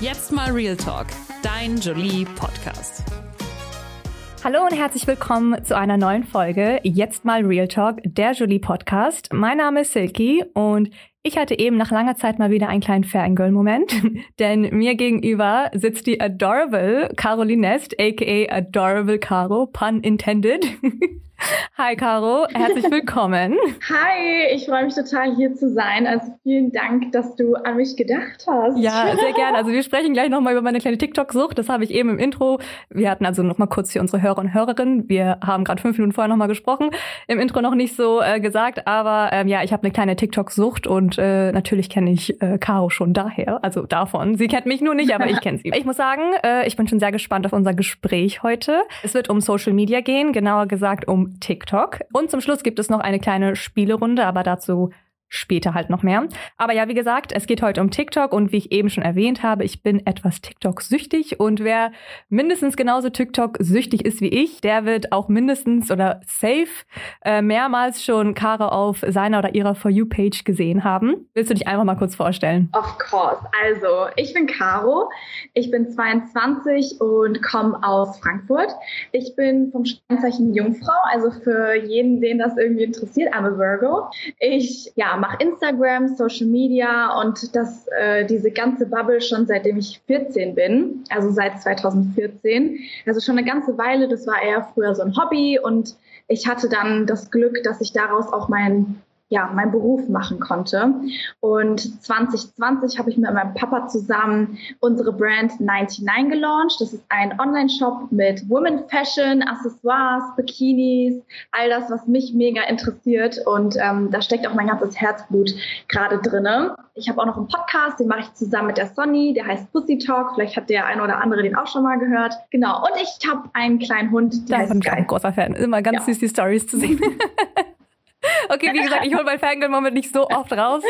Jetzt mal Real Talk, dein Jolie Podcast. Hallo und herzlich willkommen zu einer neuen Folge Jetzt mal Real Talk, der Jolie Podcast. Mein Name ist Silky und ich hatte eben nach langer Zeit mal wieder einen kleinen Fangirl-Moment, denn mir gegenüber sitzt die adorable Caroline Nest, aka Adorable Caro, pun intended. Hi Caro, herzlich willkommen. Hi, ich freue mich total hier zu sein. Also vielen Dank, dass du an mich gedacht hast. Ja, sehr gerne. Also wir sprechen gleich nochmal über meine kleine TikTok-Sucht. Das habe ich eben im Intro. Wir hatten also nochmal kurz für unsere Hörer und Hörerinnen. Wir haben gerade fünf Minuten vorher nochmal gesprochen. Im Intro noch nicht so äh, gesagt, aber ähm, ja, ich habe eine kleine TikTok-Sucht und äh, natürlich kenne ich äh, Caro schon daher, also davon. Sie kennt mich nur nicht, aber ich kenne sie. Ich muss sagen, äh, ich bin schon sehr gespannt auf unser Gespräch heute. Es wird um Social Media gehen, genauer gesagt um TikTok. Und zum Schluss gibt es noch eine kleine Spielerunde, aber dazu später halt noch mehr. Aber ja, wie gesagt, es geht heute um TikTok und wie ich eben schon erwähnt habe, ich bin etwas TikTok-süchtig und wer mindestens genauso TikTok-süchtig ist wie ich, der wird auch mindestens oder safe äh, mehrmals schon Kara auf seiner oder ihrer For You-Page gesehen haben. Willst du dich einfach mal kurz vorstellen? Of course. Also, ich bin Caro, ich bin 22 und komme aus Frankfurt. Ich bin vom Sternzeichen Jungfrau, also für jeden, den das irgendwie interessiert, I'm a Virgo. Ich, ja, mache Instagram, Social Media und das, äh, diese ganze Bubble schon seitdem ich 14 bin, also seit 2014. Also schon eine ganze Weile. Das war eher früher so ein Hobby und ich hatte dann das Glück, dass ich daraus auch mein ja, meinen Beruf machen konnte. Und 2020 habe ich mit meinem Papa zusammen unsere Brand 99 gelauncht. Das ist ein Online-Shop mit Women Fashion, Accessoires, Bikinis, all das, was mich mega interessiert. Und ähm, da steckt auch mein ganzes Herzblut gerade drinne. Ich habe auch noch einen Podcast, den mache ich zusammen mit der Sonny, der heißt Pussy Talk. Vielleicht hat der eine oder andere den auch schon mal gehört. Genau. Und ich habe einen kleinen Hund, der Davon heißt großer Fan. Immer ganz ja. süß, die Stories zu sehen. Okay, wie gesagt, ich hole mein Fangirl-Moment nicht so oft raus.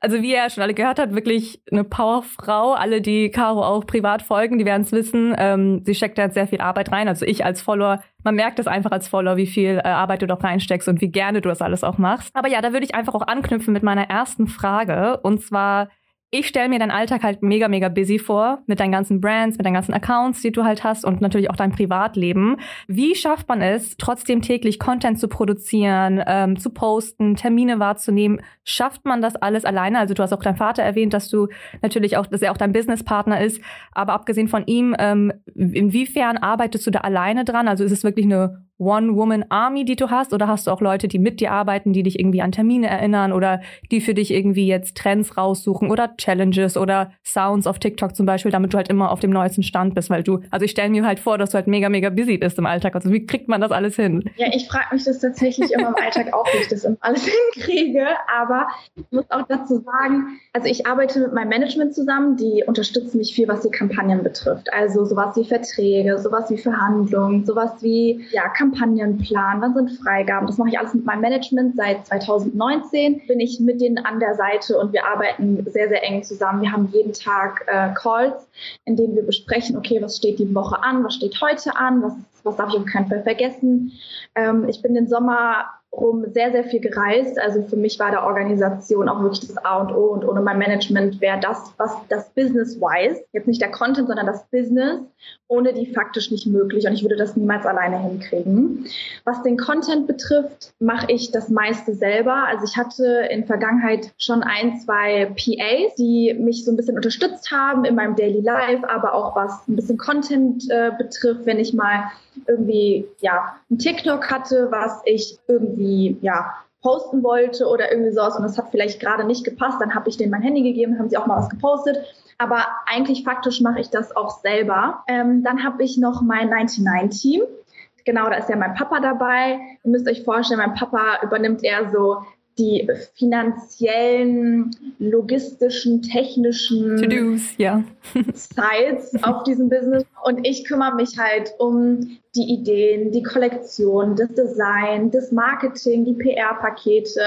Also wie ihr ja schon alle gehört habt, wirklich eine Powerfrau. Alle, die Caro auch privat folgen, die werden es wissen. Ähm, sie steckt da sehr viel Arbeit rein. Also ich als Follower, man merkt es einfach als Follower, wie viel äh, Arbeit du doch reinsteckst und wie gerne du das alles auch machst. Aber ja, da würde ich einfach auch anknüpfen mit meiner ersten Frage. Und zwar, ich stelle mir deinen Alltag halt mega, mega busy vor, mit deinen ganzen Brands, mit deinen ganzen Accounts, die du halt hast und natürlich auch dein Privatleben. Wie schafft man es, trotzdem täglich Content zu produzieren, ähm, zu posten, Termine wahrzunehmen? Schafft man das alles alleine? Also du hast auch deinen Vater erwähnt, dass du natürlich auch, dass er auch dein Businesspartner ist. Aber abgesehen von ihm, ähm, inwiefern arbeitest du da alleine dran? Also ist es wirklich eine One-Woman-Army, die du hast? Oder hast du auch Leute, die mit dir arbeiten, die dich irgendwie an Termine erinnern oder die für dich irgendwie jetzt Trends raussuchen oder Challenges oder Sounds auf TikTok zum Beispiel, damit du halt immer auf dem neuesten Stand bist? Weil du, also ich stelle mir halt vor, dass du halt mega, mega busy bist im Alltag. Also wie kriegt man das alles hin? Ja, ich frage mich das tatsächlich immer im Alltag auch, wie ich das immer alles hinkriege. Aber ich muss auch dazu sagen, also ich arbeite mit meinem Management zusammen, die unterstützen mich viel, was die Kampagnen betrifft. Also sowas wie Verträge, sowas wie Verhandlungen, sowas wie, ja, Kampagnenplan, wann sind Freigaben. Das mache ich alles mit meinem Management. Seit 2019 bin ich mit denen an der Seite und wir arbeiten sehr, sehr eng zusammen. Wir haben jeden Tag äh, Calls, in denen wir besprechen, okay, was steht die Woche an, was steht heute an, was, was darf ich auf keinen Fall vergessen. Ähm, ich bin den Sommer rum sehr, sehr viel gereist. Also für mich war der Organisation auch wirklich das A und O und ohne mein Management wäre das, was das Business-wise, jetzt nicht der Content, sondern das Business, ohne die faktisch nicht möglich und ich würde das niemals alleine hinkriegen. Was den Content betrifft, mache ich das meiste selber. Also ich hatte in Vergangenheit schon ein, zwei PAs, die mich so ein bisschen unterstützt haben in meinem Daily Life, aber auch was ein bisschen Content äh, betrifft, wenn ich mal irgendwie ja ein TikTok hatte, was ich irgendwie ja posten wollte oder irgendwie sowas und es hat vielleicht gerade nicht gepasst, dann habe ich denen mein Handy gegeben, haben sie auch mal was gepostet. Aber eigentlich faktisch mache ich das auch selber. Ähm, dann habe ich noch mein 99-Team. Genau, da ist ja mein Papa dabei. Ihr müsst euch vorstellen, mein Papa übernimmt eher so die finanziellen, logistischen, technischen To-Dos, ja. Sites auf diesem Business. Und ich kümmere mich halt um die Ideen, die Kollektion, das Design, das Marketing, die PR-Pakete,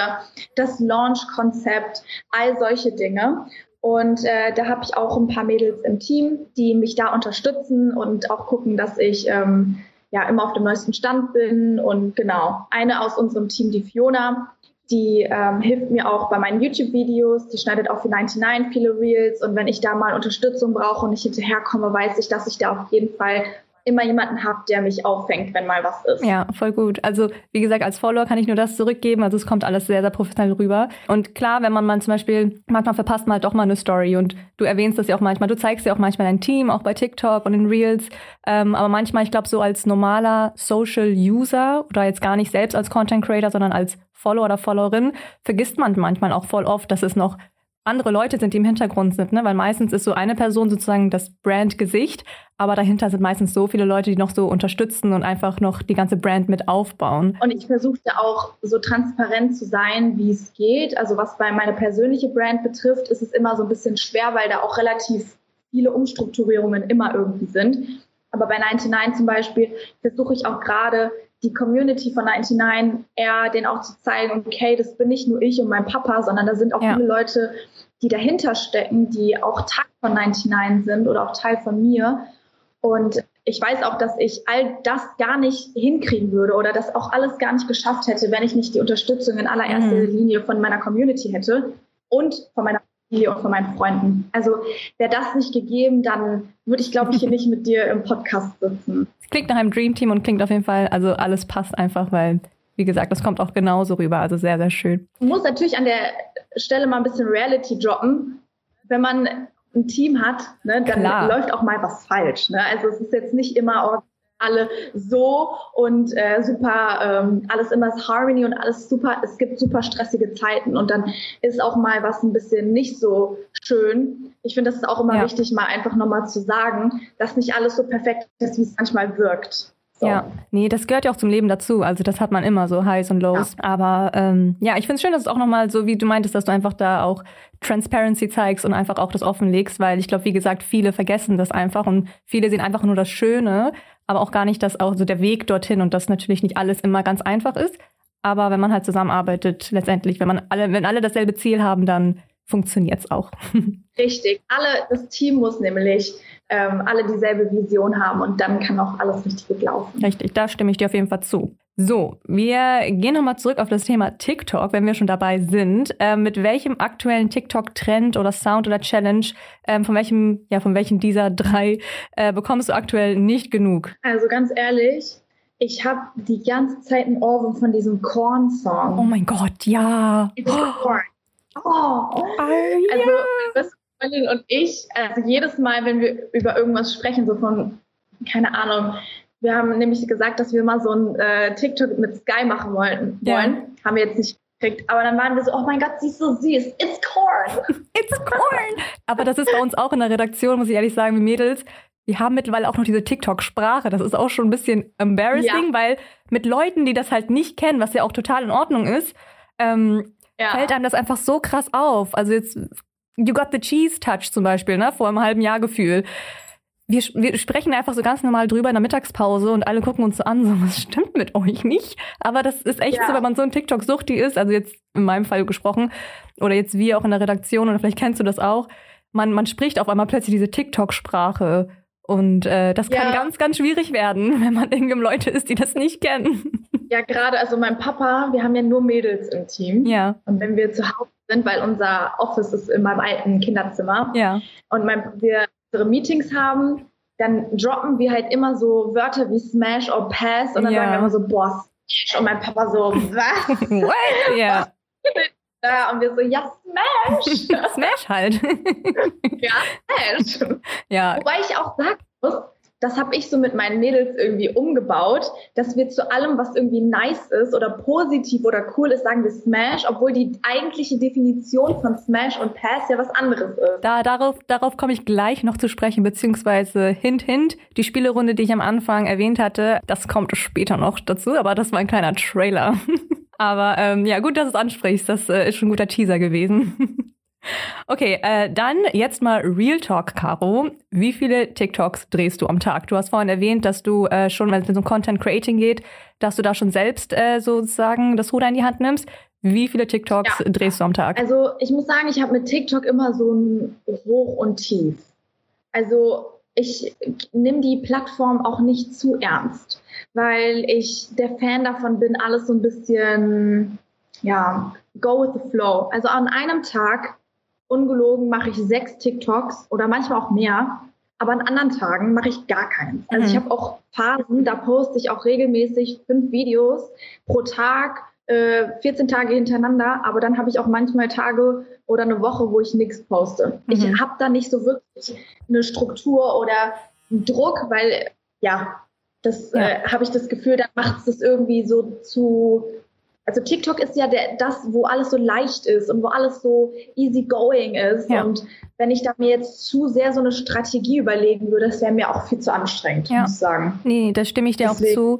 das Launch-Konzept, all solche Dinge. Und äh, da habe ich auch ein paar Mädels im Team, die mich da unterstützen und auch gucken, dass ich ähm, ja immer auf dem neuesten Stand bin. Und genau, eine aus unserem Team, die Fiona, Die ähm, hilft mir auch bei meinen YouTube-Videos. Die schneidet auch für 99 viele Reels. Und wenn ich da mal Unterstützung brauche und nicht hinterherkomme, weiß ich, dass ich da auf jeden Fall immer jemanden habe, der mich auffängt, wenn mal was ist. Ja, voll gut. Also wie gesagt, als Follower kann ich nur das zurückgeben. Also es kommt alles sehr, sehr professionell rüber. Und klar, wenn man mal zum Beispiel, manchmal verpasst man halt doch mal eine Story und du erwähnst das ja auch manchmal, du zeigst ja auch manchmal dein Team, auch bei TikTok und in Reels. Ähm, aber manchmal, ich glaube, so als normaler Social User oder jetzt gar nicht selbst als Content Creator, sondern als Follower oder Followerin, vergisst man manchmal auch voll oft, dass es noch andere Leute sind, die im Hintergrund sind, ne? weil meistens ist so eine Person sozusagen das Brand-Gesicht, aber dahinter sind meistens so viele Leute, die noch so unterstützen und einfach noch die ganze Brand mit aufbauen. Und ich versuchte auch so transparent zu sein, wie es geht. Also was bei meiner persönliche Brand betrifft, ist es immer so ein bisschen schwer, weil da auch relativ viele Umstrukturierungen immer irgendwie sind. Aber bei 99 zum Beispiel versuche ich auch gerade die Community von 99 eher den auch zu zeigen, okay, das bin nicht nur ich und mein Papa, sondern da sind auch ja. viele Leute, die dahinter stecken, die auch Teil von 99 sind oder auch Teil von mir. Und ich weiß auch, dass ich all das gar nicht hinkriegen würde oder das auch alles gar nicht geschafft hätte, wenn ich nicht die Unterstützung in allererster mhm. Linie von meiner Community hätte und von meiner Familie und von meinen Freunden. Also wäre das nicht gegeben, dann würde ich, glaube ich, hier nicht mit dir im Podcast sitzen. Es klingt nach einem Dreamteam und klingt auf jeden Fall, also alles passt einfach, weil, wie gesagt, das kommt auch genauso rüber. Also sehr, sehr schön. Ich muss natürlich an der Stelle mal ein bisschen Reality droppen. Wenn man ein Team hat, ne, dann Klar. läuft auch mal was falsch. Ne? Also es ist jetzt nicht immer alle so und äh, super, ähm, alles immer ist Harmony und alles super. Es gibt super stressige Zeiten und dann ist auch mal was ein bisschen nicht so schön. Ich finde, das ist auch immer ja. wichtig, mal einfach nochmal zu sagen, dass nicht alles so perfekt ist, wie es manchmal wirkt. So. Ja, nee, das gehört ja auch zum Leben dazu. Also das hat man immer so Highs und Lows. Ja. Aber ähm, ja, ich finde es schön, dass es auch nochmal so, wie du meintest, dass du einfach da auch Transparency zeigst und einfach auch das offenlegst, weil ich glaube, wie gesagt, viele vergessen das einfach und viele sehen einfach nur das Schöne, aber auch gar nicht, dass auch so der Weg dorthin und dass natürlich nicht alles immer ganz einfach ist. Aber wenn man halt zusammenarbeitet, letztendlich, wenn man alle, wenn alle dasselbe Ziel haben, dann funktioniert es auch. Richtig. Alle, das Team muss nämlich ähm, alle dieselbe Vision haben und dann kann auch alles richtig gut laufen. Richtig, da stimme ich dir auf jeden Fall zu. So, wir gehen nochmal zurück auf das Thema TikTok, wenn wir schon dabei sind. Ähm, mit welchem aktuellen TikTok-Trend oder Sound oder Challenge, ähm, von welchem, ja, von welchen dieser drei äh, bekommst du aktuell nicht genug? Also ganz ehrlich, ich habe die ganze Zeit ein Ohrwurm von diesem Korn-Song. Oh mein Gott, ja. It's Korn. Oh. oh ja. Also, was Freundin und ich, also jedes Mal, wenn wir über irgendwas sprechen, so von, keine Ahnung, wir haben nämlich gesagt, dass wir mal so ein äh, TikTok mit Sky machen wollten, ja. wollen. Haben wir jetzt nicht gekriegt. Aber dann waren wir so, oh mein Gott, sie ist so süß. It's corn. It's corn. Aber das ist bei uns auch in der Redaktion, muss ich ehrlich sagen, wie Mädels. Wir haben mittlerweile auch noch diese TikTok-Sprache. Das ist auch schon ein bisschen embarrassing, ja. weil mit Leuten, die das halt nicht kennen, was ja auch total in Ordnung ist, ähm, ja. fällt einem das einfach so krass auf. Also jetzt You Got the Cheese Touch zum Beispiel, ne, vor einem halben Jahr Gefühl. Wir, wir sprechen einfach so ganz normal drüber in der Mittagspause und alle gucken uns so an, so, was stimmt mit euch nicht? Aber das ist echt ja. so, wenn man so ein TikTok-Suchti ist, also jetzt in meinem Fall gesprochen, oder jetzt wir auch in der Redaktion, oder vielleicht kennst du das auch, man, man spricht auf einmal plötzlich diese TikTok-Sprache. Und äh, das kann ja. ganz, ganz schwierig werden, wenn man irgendwem Leute ist, die das nicht kennen. Ja, gerade, also mein Papa, wir haben ja nur Mädels im Team. Ja. Und wenn wir zu Hause sind, weil unser Office ist in meinem alten Kinderzimmer. Ja. Und mein, wir unsere Meetings haben, dann droppen wir halt immer so Wörter wie Smash oder Pass und dann ja. sagen wir immer so, boah, Smash. Und mein Papa so, was? What? Ja. Ja, und wir so, ja, Smash. Smash halt. ja, Smash. Ja. Wobei ich auch sagen muss, das habe ich so mit meinen Mädels irgendwie umgebaut, dass wir zu allem, was irgendwie nice ist oder positiv oder cool ist, sagen wir Smash, obwohl die eigentliche Definition von Smash und Pass ja was anderes ist. Da, darauf, darauf komme ich gleich noch zu sprechen, beziehungsweise hint, hint, die Spielerunde, die ich am Anfang erwähnt hatte, das kommt später noch dazu, aber das war ein kleiner Trailer. aber ähm, ja, gut, dass du es ansprichst, das äh, ist schon ein guter Teaser gewesen. Okay, äh, dann jetzt mal Real Talk, Caro. Wie viele TikToks drehst du am Tag? Du hast vorhin erwähnt, dass du äh, schon, wenn es um Content Creating geht, dass du da schon selbst äh, sozusagen das Ruder in die Hand nimmst. Wie viele TikToks ja. drehst du am Tag? Also ich muss sagen, ich habe mit TikTok immer so ein Hoch und Tief. Also ich nehme die Plattform auch nicht zu ernst, weil ich der Fan davon bin, alles so ein bisschen ja, go with the flow. Also an einem Tag, ungelogen, mache ich sechs TikToks oder manchmal auch mehr. Aber an anderen Tagen mache ich gar keins. Also mhm. ich habe auch Phasen, da poste ich auch regelmäßig fünf Videos pro Tag, äh, 14 Tage hintereinander. Aber dann habe ich auch manchmal Tage oder eine Woche, wo ich nichts poste. Mhm. Ich habe da nicht so wirklich eine Struktur oder einen Druck, weil ja, das ja. äh, habe ich das Gefühl, dann macht es das irgendwie so zu also TikTok ist ja der, das, wo alles so leicht ist und wo alles so easy going ist. Ja. Und wenn ich da mir jetzt zu sehr so eine Strategie überlegen würde, das wäre mir auch viel zu anstrengend, ja. muss ich sagen. Nee, da stimme ich dir Deswegen. auch zu.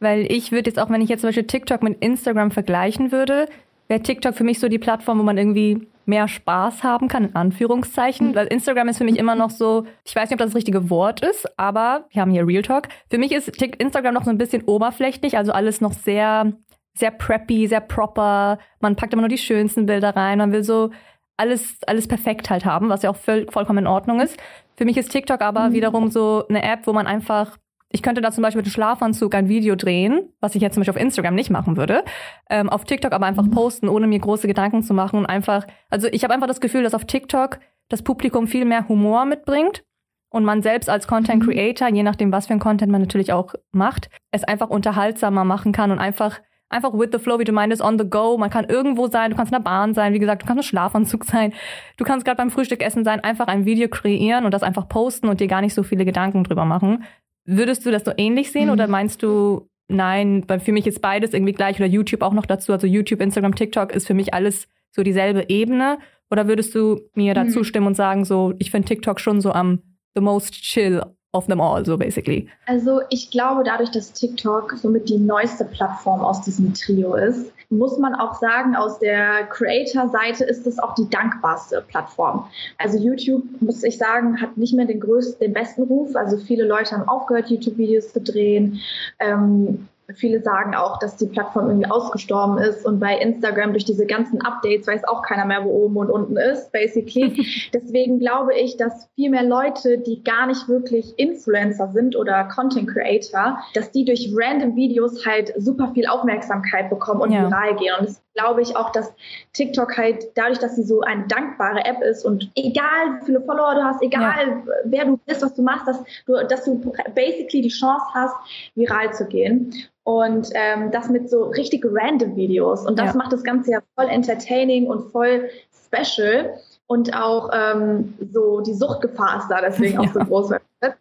Weil ich würde jetzt auch, wenn ich jetzt zum Beispiel TikTok mit Instagram vergleichen würde, wäre TikTok für mich so die Plattform, wo man irgendwie mehr Spaß haben kann, in Anführungszeichen. Mhm. Weil Instagram ist für mich immer noch so, ich weiß nicht, ob das das richtige Wort ist, aber wir haben hier Real Talk. Für mich ist Instagram noch so ein bisschen oberflächlich, also alles noch sehr sehr preppy, sehr proper. Man packt immer nur die schönsten Bilder rein. Man will so alles, alles perfekt halt haben, was ja auch voll, vollkommen in Ordnung ist. Für mich ist TikTok aber mhm. wiederum so eine App, wo man einfach ich könnte da zum Beispiel mit einem Schlafanzug ein Video drehen, was ich jetzt zum Beispiel auf Instagram nicht machen würde, ähm, auf TikTok aber einfach mhm. posten, ohne mir große Gedanken zu machen und einfach, also ich habe einfach das Gefühl, dass auf TikTok das Publikum viel mehr Humor mitbringt und man selbst als Content mhm. Creator, je nachdem, was für ein Content man natürlich auch macht, es einfach unterhaltsamer machen kann und einfach einfach with the flow, wie du meintest, on the go. Man kann irgendwo sein, du kannst in der Bahn sein, wie gesagt, du kannst im Schlafanzug sein, du kannst gerade beim Frühstück essen sein, einfach ein Video kreieren und das einfach posten und dir gar nicht so viele Gedanken drüber machen. Würdest du das so ähnlich sehen mhm. oder meinst du, nein, für mich ist beides irgendwie gleich oder YouTube auch noch dazu? Also YouTube, Instagram, TikTok ist für mich alles so dieselbe Ebene. Oder würdest du mir dazu mhm. stimmen und sagen, so, ich finde TikTok schon so am the most chill of them all, so basically? Also ich glaube, dadurch, dass TikTok somit die neueste Plattform aus diesem Trio ist, muss man auch sagen, aus der Creator-Seite ist es auch die dankbarste Plattform. Also YouTube, muss ich sagen, hat nicht mehr den größten, den besten Ruf. Also viele Leute haben aufgehört, YouTube-Videos zu drehen. Ähm, Viele sagen auch, dass die Plattform irgendwie ausgestorben ist und bei Instagram durch diese ganzen Updates weiß auch keiner mehr, wo oben und unten ist, basically. Deswegen glaube ich, dass viel mehr Leute, die gar nicht wirklich Influencer sind oder Content Creator, dass die durch random Videos halt super viel Aufmerksamkeit bekommen und ja. viral gehen. Und das glaube ich auch, dass TikTok halt dadurch, dass sie so eine dankbare App ist und egal wie viele Follower du hast, egal ja. wer du bist, was du machst, dass du, dass du basically die Chance hast, viral zu gehen. Und ähm, das mit so richtig random Videos. Und das ja. macht das Ganze ja voll entertaining und voll special. Und auch ähm, so die Suchtgefahr ist da deswegen auch so groß.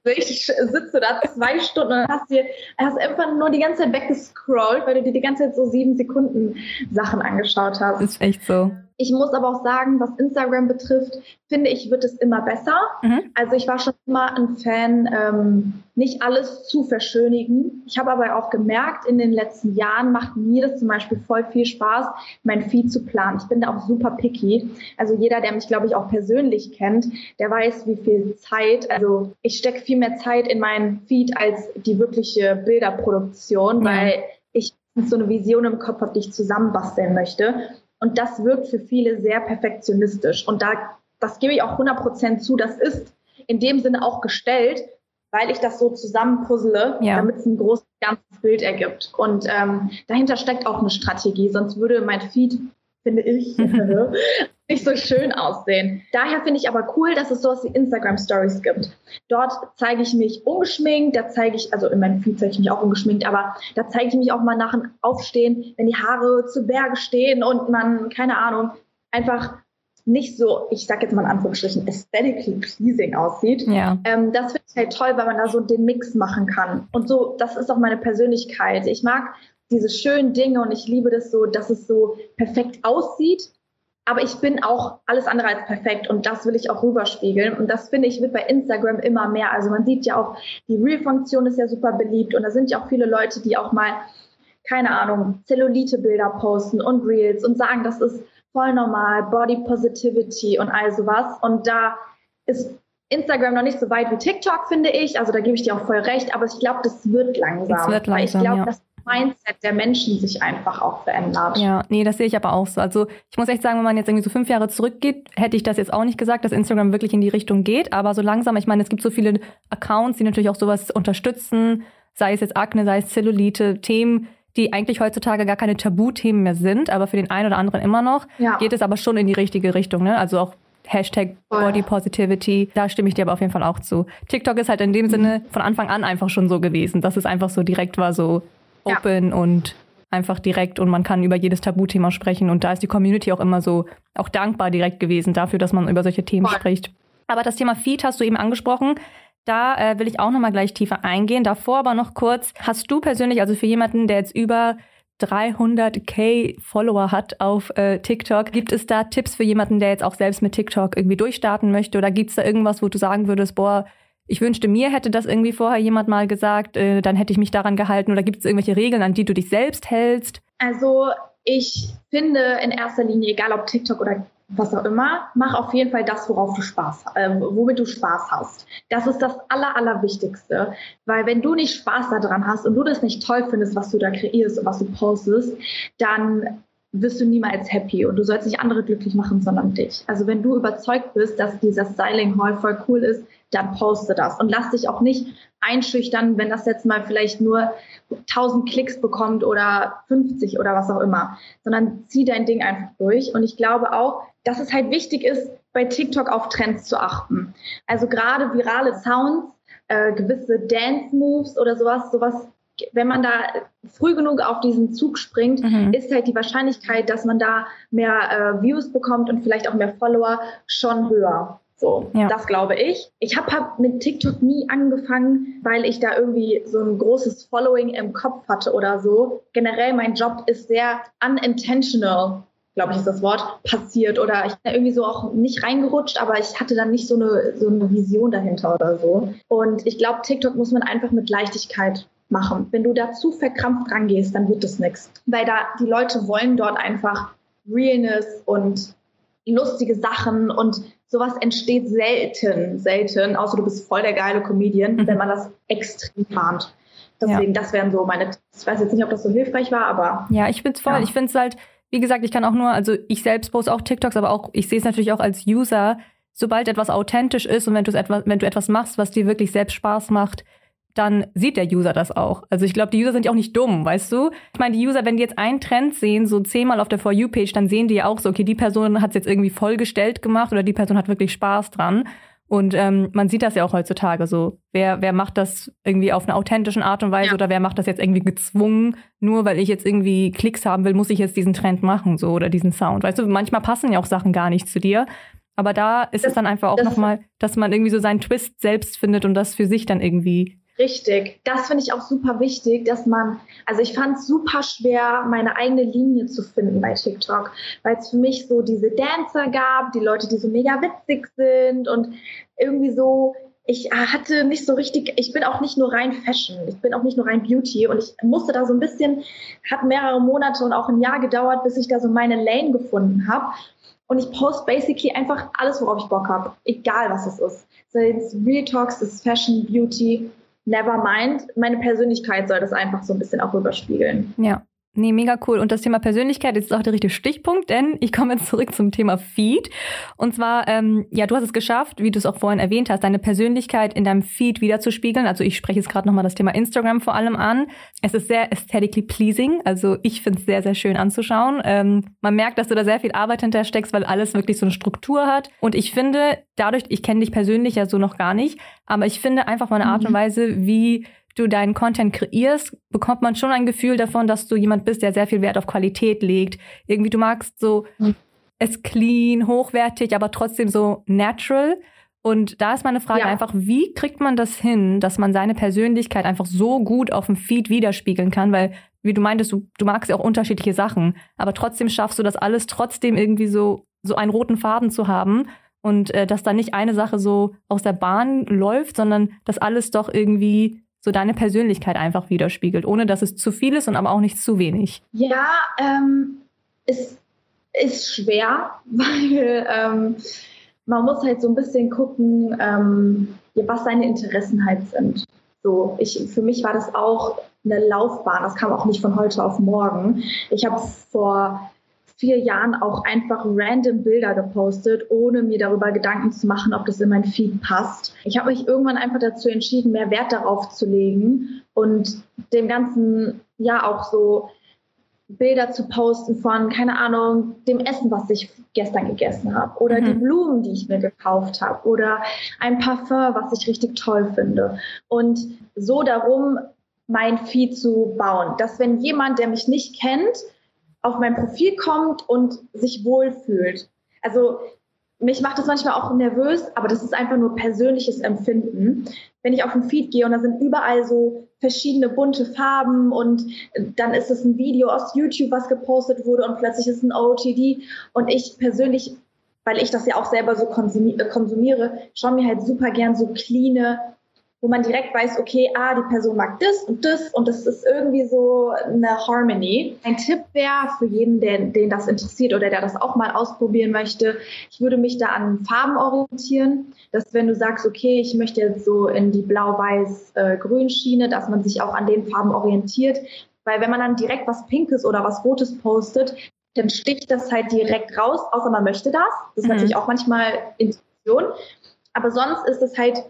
Ich sitze da zwei Stunden und hast dir hast einfach nur die ganze Zeit weggescrollt, weil du dir die ganze Zeit so sieben Sekunden Sachen angeschaut hast. Das ist echt so. Ich muss aber auch sagen, was Instagram betrifft, finde ich, wird es immer besser. Mhm. Also ich war schon immer ein Fan, ähm, nicht alles zu verschönigen. Ich habe aber auch gemerkt, in den letzten Jahren macht mir das zum Beispiel voll viel Spaß, mein Feed zu planen. Ich bin da auch super picky. Also jeder, der mich, glaube ich, auch persönlich kennt, der weiß, wie viel Zeit, also ich stecke viel mehr Zeit in meinen Feed als die wirkliche Bilderproduktion, ja. weil ich so eine Vision im Kopf habe, die ich zusammenbasteln möchte. Und das wirkt für viele sehr perfektionistisch. Und da, das gebe ich auch 100 Prozent zu. Das ist in dem Sinne auch gestellt, weil ich das so zusammenpuzzle, ja. damit es ein großes ganzes Bild ergibt. Und ähm, dahinter steckt auch eine Strategie. Sonst würde mein Feed, finde ich, nicht so schön aussehen. Daher finde ich aber cool, dass es sowas wie Instagram Stories gibt. Dort zeige ich mich ungeschminkt, da zeige ich, also in meinem Feed zeige ich mich auch ungeschminkt, aber da zeige ich mich auch mal nach dem Aufstehen, wenn die Haare zu Berge stehen und man, keine Ahnung, einfach nicht so, ich sag jetzt mal in Anführungsstrichen, aesthetically pleasing aussieht. Ja. Ähm, das finde ich halt toll, weil man da so den Mix machen kann. Und so, das ist auch meine Persönlichkeit. Ich mag diese schönen Dinge und ich liebe das so, dass es so perfekt aussieht, aber ich bin auch alles andere als perfekt und das will ich auch rüberspiegeln. Und das finde ich wird bei Instagram immer mehr. Also man sieht ja auch, die Reel-Funktion ist ja super beliebt und da sind ja auch viele Leute, die auch mal, keine Ahnung, Zellulite-Bilder posten und Reels und sagen, das ist voll normal, Body Positivity und all sowas. Und da ist Instagram noch nicht so weit wie TikTok, finde ich. Also da gebe ich dir auch voll recht, aber ich glaube, das wird langsam. Das wird langsam. Weil ich glaube, ja. dass Mindset der Menschen sich einfach auch verändert. Ja, nee, das sehe ich aber auch so. Also ich muss echt sagen, wenn man jetzt irgendwie so fünf Jahre zurückgeht, hätte ich das jetzt auch nicht gesagt, dass Instagram wirklich in die Richtung geht. Aber so langsam, ich meine, es gibt so viele Accounts, die natürlich auch sowas unterstützen, sei es jetzt Akne, sei es Zellulite, Themen, die eigentlich heutzutage gar keine Tabuthemen mehr sind, aber für den einen oder anderen immer noch, ja. geht es aber schon in die richtige Richtung. Ne? Also auch Hashtag Body Positivity. Da stimme ich dir aber auf jeden Fall auch zu. TikTok ist halt in dem mhm. Sinne von Anfang an einfach schon so gewesen, dass es einfach so direkt war, so open ja. und einfach direkt und man kann über jedes Tabuthema sprechen. Und da ist die Community auch immer so auch dankbar direkt gewesen dafür, dass man über solche Themen Voll. spricht. Aber das Thema Feed hast du eben angesprochen. Da äh, will ich auch nochmal gleich tiefer eingehen. Davor aber noch kurz, hast du persönlich, also für jemanden, der jetzt über 300k Follower hat auf äh, TikTok. Gibt es da Tipps für jemanden, der jetzt auch selbst mit TikTok irgendwie durchstarten möchte? Oder gibt es da irgendwas, wo du sagen würdest, boah, ich wünschte mir, hätte das irgendwie vorher jemand mal gesagt, äh, dann hätte ich mich daran gehalten. Oder gibt es irgendwelche Regeln, an die du dich selbst hältst? Also ich finde in erster Linie, egal ob TikTok oder was auch immer, mach auf jeden Fall das, worauf du Spaß, äh, womit du Spaß hast. Das ist das Aller, Allerwichtigste. Weil wenn du nicht Spaß daran hast und du das nicht toll findest, was du da kreierst und was du postest, dann wirst du niemals happy und du sollst nicht andere glücklich machen, sondern dich. Also wenn du überzeugt bist, dass dieser Styling Hall voll cool ist, dann poste das und lass dich auch nicht einschüchtern, wenn das jetzt mal vielleicht nur 1000 Klicks bekommt oder 50 oder was auch immer, sondern zieh dein Ding einfach durch. Und ich glaube auch, dass es halt wichtig ist, bei TikTok auf Trends zu achten. Also gerade virale Sounds, äh, gewisse Dance Moves oder sowas, sowas wenn man da früh genug auf diesen Zug springt, mhm. ist halt die Wahrscheinlichkeit, dass man da mehr äh, Views bekommt und vielleicht auch mehr Follower schon höher. So, ja. das glaube ich. Ich habe hab mit TikTok nie angefangen, weil ich da irgendwie so ein großes Following im Kopf hatte oder so. Generell mein Job ist sehr unintentional glaube ich, ist das Wort, passiert oder ich bin irgendwie so auch nicht reingerutscht, aber ich hatte dann nicht so eine, so eine Vision dahinter oder so. Und ich glaube, TikTok muss man einfach mit Leichtigkeit machen. Wenn du da zu verkrampft rangehst, dann wird das nichts. Weil da die Leute wollen dort einfach Realness und lustige Sachen und sowas entsteht selten, selten, außer du bist voll der geile Comedian, mhm. wenn man das extrem plant. Deswegen, ja. das wären so meine, ich weiß jetzt nicht, ob das so hilfreich war, aber. Ja, ich find's voll. Ja. Ich find's halt, wie gesagt, ich kann auch nur, also ich selbst poste auch TikToks, aber auch, ich sehe es natürlich auch als User, sobald etwas authentisch ist und wenn du etwas, wenn du etwas machst, was dir wirklich selbst Spaß macht, dann sieht der User das auch. Also ich glaube, die User sind ja auch nicht dumm, weißt du? Ich meine, die User, wenn die jetzt einen Trend sehen, so zehnmal auf der For You-Page, dann sehen die ja auch so, okay, die Person hat es jetzt irgendwie vollgestellt gemacht oder die Person hat wirklich Spaß dran. Und ähm, man sieht das ja auch heutzutage so. Wer, wer macht das irgendwie auf eine authentische Art und Weise ja. oder wer macht das jetzt irgendwie gezwungen, nur weil ich jetzt irgendwie Klicks haben will, muss ich jetzt diesen Trend machen, so oder diesen Sound. Weißt du, manchmal passen ja auch Sachen gar nicht zu dir. Aber da ist das, es dann einfach auch nochmal, dass man irgendwie so seinen Twist selbst findet und das für sich dann irgendwie Richtig, das finde ich auch super wichtig, dass man, also ich fand es super schwer, meine eigene Linie zu finden bei TikTok, weil es für mich so diese Dancer gab, die Leute, die so mega witzig sind und irgendwie so, ich hatte nicht so richtig, ich bin auch nicht nur rein Fashion, ich bin auch nicht nur rein Beauty und ich musste da so ein bisschen, hat mehrere Monate und auch ein Jahr gedauert, bis ich da so meine Lane gefunden habe. Und ich poste basically einfach alles, worauf ich Bock habe, egal was es ist. Sei es Real Talks, ist Fashion, Beauty, never mind. Meine Persönlichkeit soll das einfach so ein bisschen auch rüberspiegeln. Ja. Nee, mega cool. Und das Thema Persönlichkeit ist auch der richtige Stichpunkt, denn ich komme jetzt zurück zum Thema Feed. Und zwar, ähm, ja, du hast es geschafft, wie du es auch vorhin erwähnt hast, deine Persönlichkeit in deinem Feed wiederzuspiegeln. Also ich spreche jetzt gerade nochmal das Thema Instagram vor allem an. Es ist sehr aesthetically pleasing. Also ich finde es sehr, sehr schön anzuschauen. Ähm, man merkt, dass du da sehr viel Arbeit hintersteckst, weil alles wirklich so eine Struktur hat. Und ich finde, dadurch, ich kenne dich persönlich ja so noch gar nicht, aber ich finde einfach mal eine Art und mhm. Weise, wie du deinen Content kreierst, bekommt man schon ein Gefühl davon, dass du jemand bist, der sehr viel Wert auf Qualität legt. Irgendwie du magst so mhm. es clean, hochwertig, aber trotzdem so natural. Und da ist meine Frage ja. einfach, wie kriegt man das hin, dass man seine Persönlichkeit einfach so gut auf dem Feed widerspiegeln kann? Weil, wie du meintest, du, du magst ja auch unterschiedliche Sachen, aber trotzdem schaffst du das alles trotzdem irgendwie so, so einen roten Faden zu haben und äh, dass da nicht eine Sache so aus der Bahn läuft, sondern dass alles doch irgendwie so deine Persönlichkeit einfach widerspiegelt, ohne dass es zu viel ist und aber auch nicht zu wenig? Ja, ähm, es ist schwer, weil ähm, man muss halt so ein bisschen gucken, ähm, was seine Interessen halt sind. So, ich, für mich war das auch eine Laufbahn. Das kam auch nicht von heute auf morgen. Ich habe vor vier Jahren auch einfach random Bilder gepostet, ohne mir darüber Gedanken zu machen, ob das in mein Feed passt. Ich habe mich irgendwann einfach dazu entschieden, mehr Wert darauf zu legen und dem Ganzen ja auch so Bilder zu posten von, keine Ahnung, dem Essen, was ich gestern gegessen habe oder mhm. die Blumen, die ich mir gekauft habe oder ein Parfum, was ich richtig toll finde. Und so darum, mein Feed zu bauen, dass wenn jemand, der mich nicht kennt, auf mein Profil kommt und sich wohlfühlt. Also mich macht das manchmal auch nervös, aber das ist einfach nur persönliches Empfinden. Wenn ich auf den Feed gehe und da sind überall so verschiedene bunte Farben und dann ist es ein Video aus YouTube, was gepostet wurde und plötzlich ist ein OTD und ich persönlich, weil ich das ja auch selber so konsumiere, schaue mir halt super gern so cleane wo man direkt weiß, okay, ah, die Person mag das und das und das ist irgendwie so eine Harmony. Ein Tipp wäre für jeden, der, den das interessiert oder der das auch mal ausprobieren möchte, ich würde mich da an Farben orientieren, dass wenn du sagst, okay, ich möchte jetzt so in die blau-weiß-grün-Schiene, dass man sich auch an den Farben orientiert, weil wenn man dann direkt was Pinkes oder was Rotes postet, dann sticht das halt direkt raus, außer man möchte das. Das ist mhm. natürlich auch manchmal Intention. Aber sonst ist es halt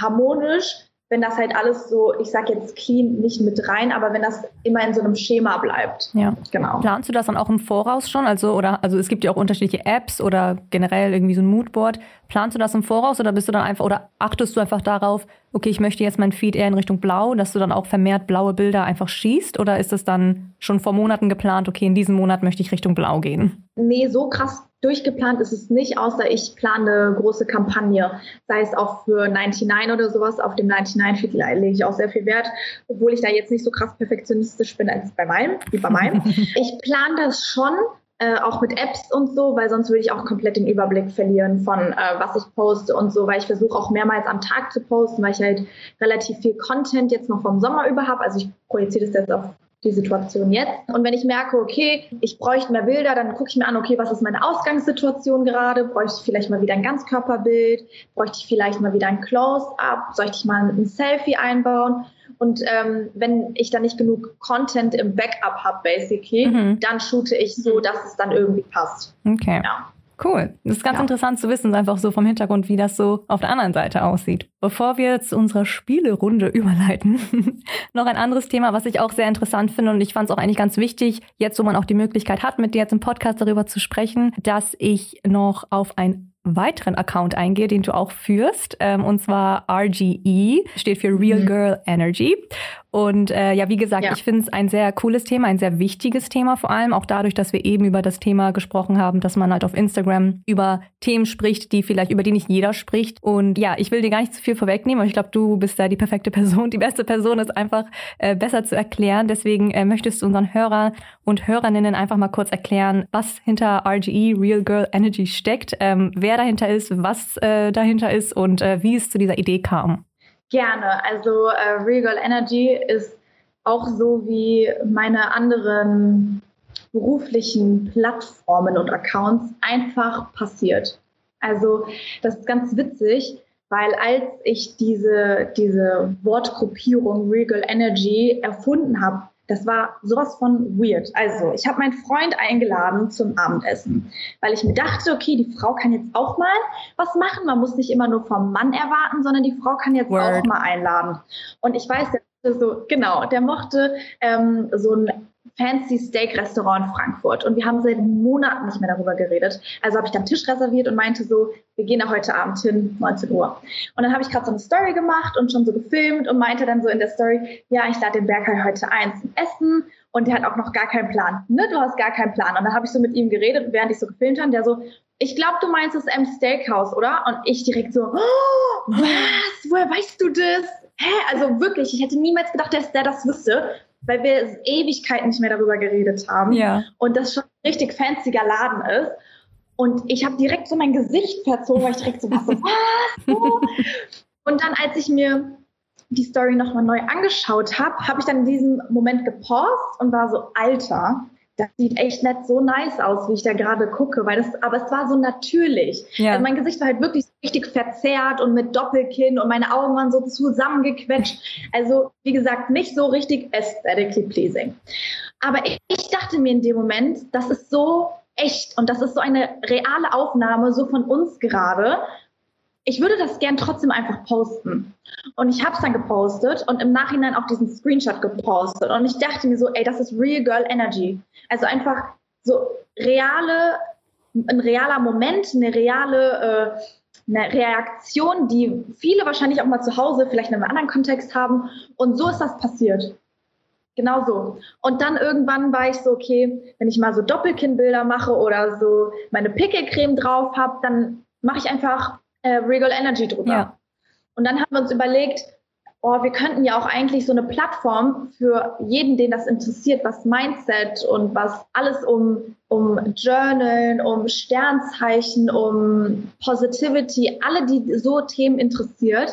harmonisch, wenn das halt alles so, ich sag jetzt clean nicht mit rein, aber wenn das immer in so einem Schema bleibt. Ja, genau. Planst du das dann auch im Voraus schon? Also, oder, also es gibt ja auch unterschiedliche Apps oder generell irgendwie so ein Moodboard. Planst du das im Voraus oder bist du dann einfach, oder achtest du einfach darauf, okay, ich möchte jetzt mein Feed eher in Richtung blau, dass du dann auch vermehrt blaue Bilder einfach schießt? Oder ist es dann schon vor Monaten geplant, okay, in diesem Monat möchte ich Richtung blau gehen? Nee, so krass durchgeplant ist es nicht, außer ich plane eine große Kampagne, sei es auch für 99 oder sowas. Auf dem 99 lege ich auch sehr viel Wert, obwohl ich da jetzt nicht so krass perfektionistisch bin als bei meinem, wie bei meinem. ich plane das schon, äh, auch mit Apps und so, weil sonst würde ich auch komplett den Überblick verlieren von äh, was ich poste und so, weil ich versuche auch mehrmals am Tag zu posten, weil ich halt relativ viel Content jetzt noch vom Sommer über habe. Also ich projiziere das jetzt auf die Situation jetzt. Und wenn ich merke, okay, ich bräuchte mehr Bilder, dann gucke ich mir an, okay, was ist meine Ausgangssituation gerade? Bräuchte ich vielleicht mal wieder ein Ganzkörperbild? Bräuchte ich vielleicht mal wieder ein Close-up? Sollte ich mal ein Selfie einbauen? Und ähm, wenn ich dann nicht genug Content im Backup habe, basically, mhm. dann shoote ich so, dass es dann irgendwie passt. Okay. Ja. Cool. Das ist ganz ja. interessant zu wissen, einfach so vom Hintergrund, wie das so auf der anderen Seite aussieht. Bevor wir zu unserer Spielerunde überleiten, noch ein anderes Thema, was ich auch sehr interessant finde und ich fand es auch eigentlich ganz wichtig, jetzt wo man auch die Möglichkeit hat, mit dir jetzt im Podcast darüber zu sprechen, dass ich noch auf ein weiteren Account eingehe, den du auch führst, ähm, und zwar RGE, steht für Real mhm. Girl Energy. Und äh, ja, wie gesagt, ja. ich finde es ein sehr cooles Thema, ein sehr wichtiges Thema, vor allem auch dadurch, dass wir eben über das Thema gesprochen haben, dass man halt auf Instagram über Themen spricht, die vielleicht über die nicht jeder spricht. Und ja, ich will dir gar nicht zu viel vorwegnehmen, aber ich glaube, du bist da die perfekte Person. Die beste Person ist einfach äh, besser zu erklären. Deswegen äh, möchtest du unseren Hörer und Hörerinnen einfach mal kurz erklären, was hinter RGE Real Girl Energy steckt, ähm, wer dahinter ist, was äh, dahinter ist und äh, wie es zu dieser Idee kam. Gerne. Also äh, Real Energy ist auch so wie meine anderen beruflichen Plattformen und Accounts einfach passiert. Also das ist ganz witzig, weil als ich diese, diese Wortgruppierung Regal Energy erfunden habe, das war sowas von weird. Also, ich habe meinen Freund eingeladen zum Abendessen, weil ich mir dachte, okay, die Frau kann jetzt auch mal was machen. Man muss nicht immer nur vom Mann erwarten, sondern die Frau kann jetzt Word. auch mal einladen. Und ich weiß, der so, genau, der mochte ähm, so ein fancy Steak-Restaurant in Frankfurt. Und wir haben seit Monaten nicht mehr darüber geredet. Also habe ich dann Tisch reserviert und meinte so, wir gehen da heute Abend hin, 19 Uhr. Und dann habe ich gerade so eine Story gemacht und schon so gefilmt und meinte dann so in der Story, ja, ich lade den Berger heute ein zum Essen und der hat auch noch gar keinen Plan. Ne, du hast gar keinen Plan. Und dann habe ich so mit ihm geredet, während ich so gefilmt habe, der so, ich glaube, du meinst das M Steakhouse, oder? Und ich direkt so, oh, was? Woher weißt du das? Hä? Also wirklich, ich hätte niemals gedacht, dass der das wüsste weil wir Ewigkeiten nicht mehr darüber geredet haben. Ja. Und das schon ein richtig fanziger Laden ist. Und ich habe direkt so mein Gesicht verzogen, weil ich direkt so was so, was? Und dann, als ich mir die Story nochmal neu angeschaut habe, habe ich dann in diesem Moment gepaust und war so, Alter, das sieht echt nicht so nice aus, wie ich da gerade gucke, weil das, aber es war so natürlich. Ja. Also mein Gesicht war halt wirklich richtig verzerrt und mit Doppelkinn und meine Augen waren so zusammengequetscht. Also, wie gesagt, nicht so richtig aesthetically pleasing. Aber ich, ich dachte mir in dem Moment, das ist so echt und das ist so eine reale Aufnahme, so von uns gerade. Ich würde das gern trotzdem einfach posten. Und ich habe es dann gepostet und im Nachhinein auch diesen Screenshot gepostet. Und ich dachte mir so, ey, das ist Real Girl Energy. Also einfach so reale, ein realer Moment, eine reale äh, eine Reaktion, die viele wahrscheinlich auch mal zu Hause vielleicht in einem anderen Kontext haben. Und so ist das passiert. Genau so. Und dann irgendwann war ich so, okay, wenn ich mal so Doppelkinnbilder mache oder so meine Pickelcreme drauf habe, dann mache ich einfach äh, Regal Energy drüber. Ja. Und dann haben wir uns überlegt, oh, wir könnten ja auch eigentlich so eine Plattform für jeden, den das interessiert, was Mindset und was alles um, um Journalen, um Sternzeichen, um Positivity, alle, die so Themen interessiert,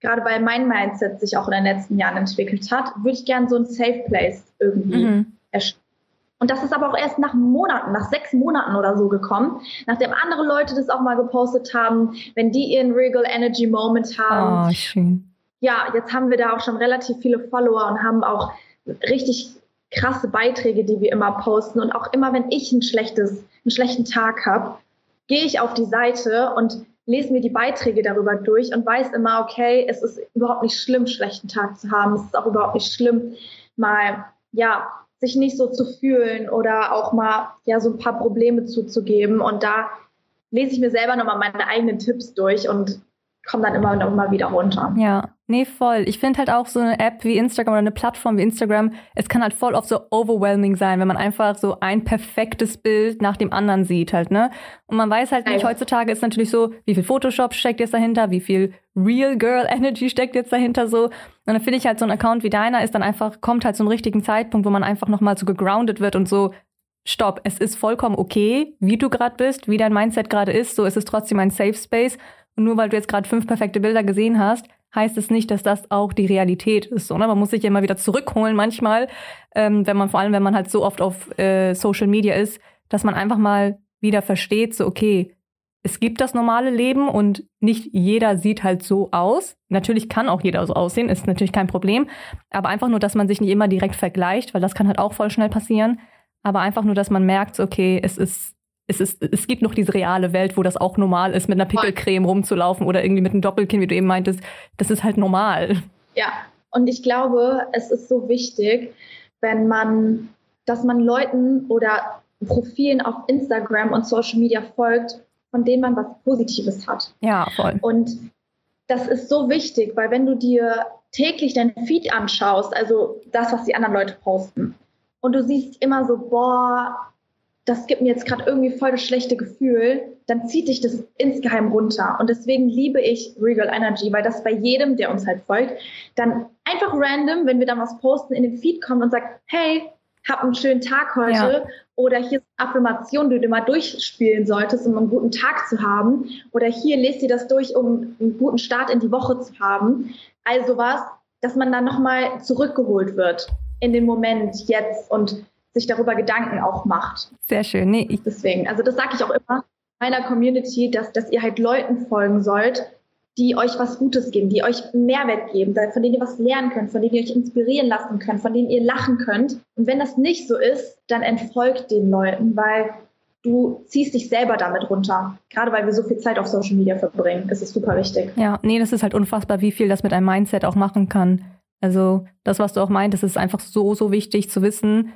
gerade weil mein Mindset sich auch in den letzten Jahren entwickelt hat, würde ich gerne so ein Safe Place irgendwie mhm. erstellen. Und das ist aber auch erst nach Monaten, nach sechs Monaten oder so gekommen, nachdem andere Leute das auch mal gepostet haben, wenn die ihren Regal Energy Moment haben. Oh, schön. Ja, jetzt haben wir da auch schon relativ viele Follower und haben auch richtig krasse Beiträge, die wir immer posten. Und auch immer, wenn ich ein schlechtes, einen schlechten Tag habe, gehe ich auf die Seite und lese mir die Beiträge darüber durch und weiß immer, okay, es ist überhaupt nicht schlimm, einen schlechten Tag zu haben. Es ist auch überhaupt nicht schlimm, mal, ja, sich nicht so zu fühlen oder auch mal, ja, so ein paar Probleme zuzugeben. Und da lese ich mir selber nochmal meine eigenen Tipps durch und komme dann immer und immer wieder runter. Ja, nee, voll. Ich finde halt auch so eine App wie Instagram oder eine Plattform wie Instagram, es kann halt voll oft so overwhelming sein, wenn man einfach so ein perfektes Bild nach dem anderen sieht halt, ne? Und man weiß halt nicht, heutzutage ist natürlich so, wie viel Photoshop steckt jetzt dahinter, wie viel Real Girl Energy steckt jetzt dahinter so. Und dann finde ich halt so ein Account wie deiner ist dann einfach, kommt halt zum richtigen Zeitpunkt, wo man einfach nochmal so gegroundet wird und so, stopp, es ist vollkommen okay, wie du gerade bist, wie dein Mindset gerade ist, so ist es trotzdem ein Safe Space und nur weil du jetzt gerade fünf perfekte Bilder gesehen hast, heißt es nicht, dass das auch die Realität ist. Oder? Man muss sich ja immer wieder zurückholen manchmal, ähm, wenn man vor allem, wenn man halt so oft auf äh, Social Media ist, dass man einfach mal wieder versteht, so okay, es gibt das normale Leben und nicht jeder sieht halt so aus. Natürlich kann auch jeder so aussehen, ist natürlich kein Problem. Aber einfach nur, dass man sich nicht immer direkt vergleicht, weil das kann halt auch voll schnell passieren. Aber einfach nur, dass man merkt, okay, es ist es, ist, es gibt noch diese reale Welt, wo das auch normal ist, mit einer Pickelcreme rumzulaufen oder irgendwie mit einem Doppelkinn, wie du eben meintest. Das ist halt normal. Ja, und ich glaube, es ist so wichtig, wenn man, dass man Leuten oder Profilen auf Instagram und Social Media folgt, von denen man was Positives hat. Ja, voll. Und das ist so wichtig, weil wenn du dir täglich deinen Feed anschaust, also das, was die anderen Leute posten, und du siehst immer so, boah, das gibt mir jetzt gerade irgendwie voll das schlechte Gefühl, dann zieht dich das insgeheim runter. Und deswegen liebe ich Regal Energy, weil das bei jedem, der uns halt folgt, dann einfach random, wenn wir dann was posten, in den Feed kommt und sagt, hey, hab einen schönen Tag heute. Ja. Oder hier ist eine Affirmation, die du mal durchspielen solltest, um einen guten Tag zu haben. Oder hier lest dir das durch, um einen guten Start in die Woche zu haben. Also was, dass man dann nochmal zurückgeholt wird in den Moment jetzt und sich darüber Gedanken auch macht. Sehr schön. Nee, ich Deswegen, also das sage ich auch immer meiner Community, dass, dass ihr halt Leuten folgen sollt, die euch was Gutes geben, die euch Mehrwert geben, von denen ihr was lernen könnt, von denen ihr euch inspirieren lassen könnt, von denen ihr lachen könnt. Und wenn das nicht so ist, dann entfolgt den Leuten, weil du ziehst dich selber damit runter. Gerade weil wir so viel Zeit auf Social Media verbringen. Es ist super wichtig. Ja, nee, das ist halt unfassbar, wie viel das mit einem Mindset auch machen kann. Also das, was du auch meintest, ist einfach so, so wichtig zu wissen,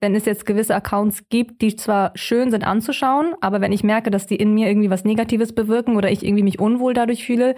wenn es jetzt gewisse Accounts gibt, die zwar schön sind anzuschauen, aber wenn ich merke, dass die in mir irgendwie was Negatives bewirken oder ich irgendwie mich unwohl dadurch fühle,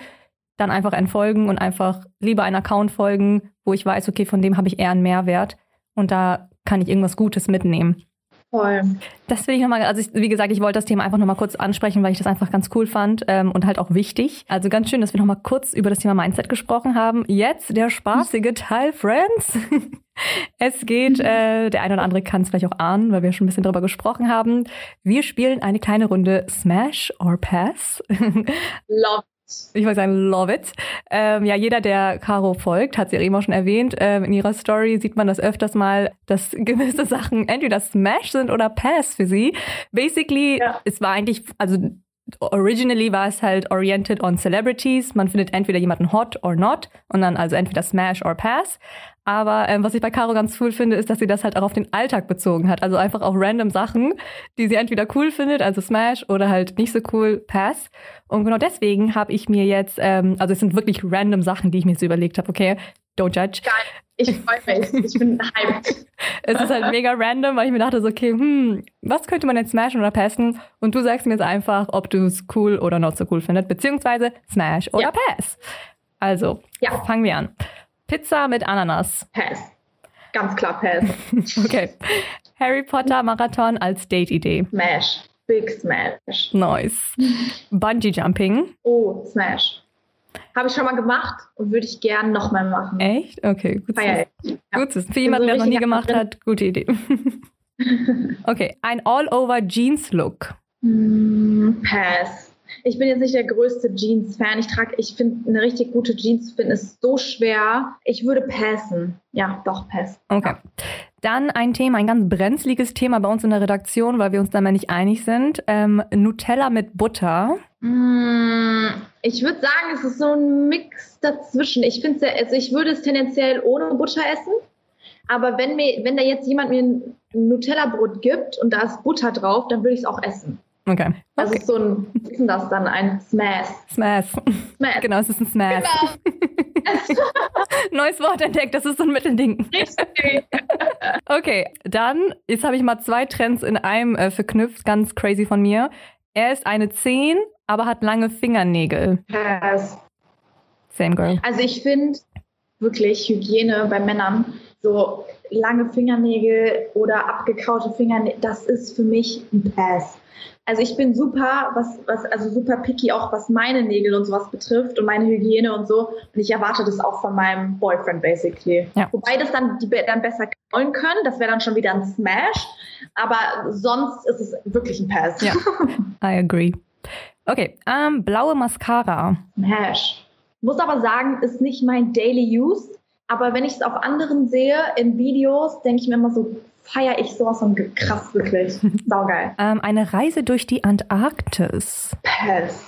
dann einfach entfolgen und einfach lieber einen Account folgen, wo ich weiß, okay, von dem habe ich eher einen Mehrwert und da kann ich irgendwas Gutes mitnehmen. Voll. Das will ich nochmal, also ich, wie gesagt, ich wollte das Thema einfach nochmal kurz ansprechen, weil ich das einfach ganz cool fand ähm, und halt auch wichtig. Also ganz schön, dass wir nochmal kurz über das Thema Mindset gesprochen haben. Jetzt der spaßige Teil, Friends. es geht, äh, der eine oder andere kann es vielleicht auch ahnen, weil wir schon ein bisschen drüber gesprochen haben. Wir spielen eine kleine Runde Smash or Pass. Love ich wollte sagen, love it. Ähm, ja, jeder, der Caro folgt, hat sie ja eben auch schon erwähnt. Ähm, in ihrer Story sieht man das öfters mal, dass gewisse Sachen entweder Smash sind oder Pass für sie. Basically, ja. es war eigentlich, also originally war es halt oriented on celebrities. Man findet entweder jemanden hot or not und dann also entweder smash or pass. Aber ähm, was ich bei Caro ganz cool finde, ist, dass sie das halt auch auf den Alltag bezogen hat. Also einfach auf random Sachen, die sie entweder cool findet, also Smash, oder halt nicht so cool, Pass. Und genau deswegen habe ich mir jetzt, ähm, also es sind wirklich random Sachen, die ich mir so überlegt habe, okay, don't judge. Geil. Ich freue mich. Ich bin hyped. es ist halt mega random, weil ich mir dachte so, okay, hm, was könnte man jetzt smashen oder passen? Und du sagst mir jetzt einfach, ob du es cool oder not so cool findest, beziehungsweise smash oder Ja. pass. Also, Ja. fangen wir an. Pizza mit Ananas. Pass. Ganz klar Pass. Okay. Harry Potter Marathon als Date-Idee. Smash. Big Smash. Nice. Bungee Jumping. Oh, Smash. Habe ich schon mal gemacht und würde ich gern nochmal machen. Echt? Okay, gut ich. Ja. Gut. Für jemanden, so der es noch nie gemacht drin. hat, gute Idee. okay, ein All-Over-Jeans-Look. Mm, Pass. Ich bin jetzt nicht der größte Jeans-Fan. Ich trage, ich finde, eine richtig gute Jeans zu finden ist so schwer. Ich würde passen. Ja, doch, pass. Okay. Dann ein Thema, ein ganz brenzliges Thema bei uns in der Redaktion, weil wir uns da mal nicht einig sind. Ähm, Nutella mit Butter. Mm, Ich würde sagen, es ist so ein Mix dazwischen. Ich finde, also ich würde es tendenziell ohne Butter essen. Aber wenn mir, wenn da jetzt jemand mir ein Nutella-Brot gibt und da ist Butter drauf, dann würde ich es auch essen. Okay. Also okay. so ein, was ist denn das dann? Ein Smash. Smash. Smash. Genau, es ist ein Smash. Genau. Neues Wort entdeckt, das ist so ein Mittelding. Richtig. Okay, dann, jetzt habe ich mal zwei Trends in einem äh, verknüpft, ganz crazy von mir. Er ist eine 10, aber hat lange Fingernägel. Pass. Same girl. Also ich finde wirklich Hygiene bei Männern, so lange Fingernägel oder abgekaute Fingernägel, das ist für mich ein Pass. Also ich bin super, was, was, also super picky, auch was meine Nägel und sowas betrifft und meine Hygiene und so. Und ich erwarte das auch von meinem Boyfriend basically. Ja. Wobei das dann die dann besser kraulen können, das wäre dann schon wieder ein Smash. Aber sonst ist es wirklich ein Pass. Ja. I agree. Okay, ähm, blaue Mascara. Smash. Muss aber sagen, ist nicht mein Daily Use. Aber wenn ich es auf anderen sehe, in Videos, denke ich mir immer so, feiere ich sowas von krass, wirklich. Saugeil. Ähm, eine Reise durch die Antarktis. Pass.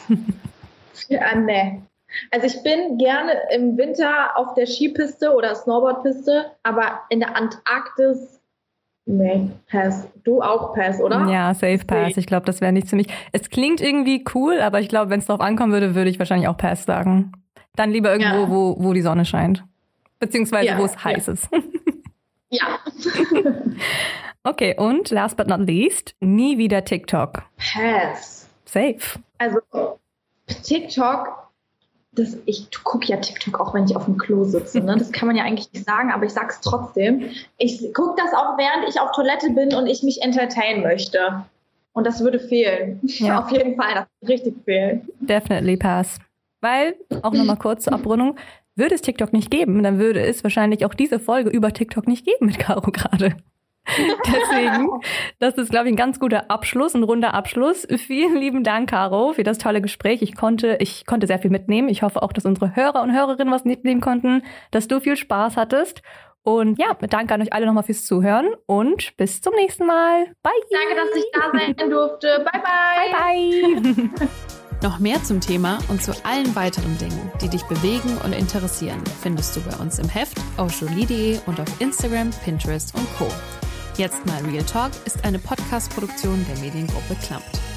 ja, nee. Also ich bin gerne im Winter auf der Skipiste oder Snowboardpiste, aber in der Antarktis, nee, Pass. Du auch Pass, oder? Ja, Safe Pass. Ich glaube, das wäre nicht für mich. Es klingt irgendwie cool, aber ich glaube, wenn es darauf ankommen würde, würde ich wahrscheinlich auch Pass sagen. Dann lieber irgendwo, Ja. wo, wo die Sonne scheint. Beziehungsweise Ja, wo es ja. heiß ist. Ja. Okay, und last but not least, nie wieder TikTok. Pass. Safe. Also TikTok, das, ich gucke ja TikTok auch, wenn ich auf dem Klo sitze. Ne? Das kann man ja eigentlich nicht sagen, aber ich sag's trotzdem. Ich gucke das auch, während ich auf Toilette bin und ich mich entertainen möchte. Und das würde fehlen. Ja. Auf jeden Fall, das würde richtig fehlen. Definitely pass. Weil, auch nochmal kurz zur Abrundung, würde es TikTok nicht geben, dann würde es wahrscheinlich auch diese Folge über TikTok nicht geben mit Caro gerade. Deswegen, das ist, glaube ich, ein ganz guter Abschluss, ein runder Abschluss. Vielen lieben Dank, Caro, für das tolle Gespräch. Ich konnte, ich konnte sehr viel mitnehmen. Ich hoffe auch, dass unsere Hörer und Hörerinnen was mitnehmen konnten, dass du viel Spaß hattest. Und ja, danke an euch alle nochmal fürs Zuhören und bis zum nächsten Mal. Bye. Danke, dass ich da sein durfte. Bye, bye. Bye, bye. Noch mehr zum Thema und zu allen weiteren Dingen, die dich bewegen und interessieren, findest du bei uns im Heft auf jolie.de und auf Instagram, Pinterest und Co. Jetzt mal Real Talk ist eine Podcast-Produktion der Mediengruppe Klammt.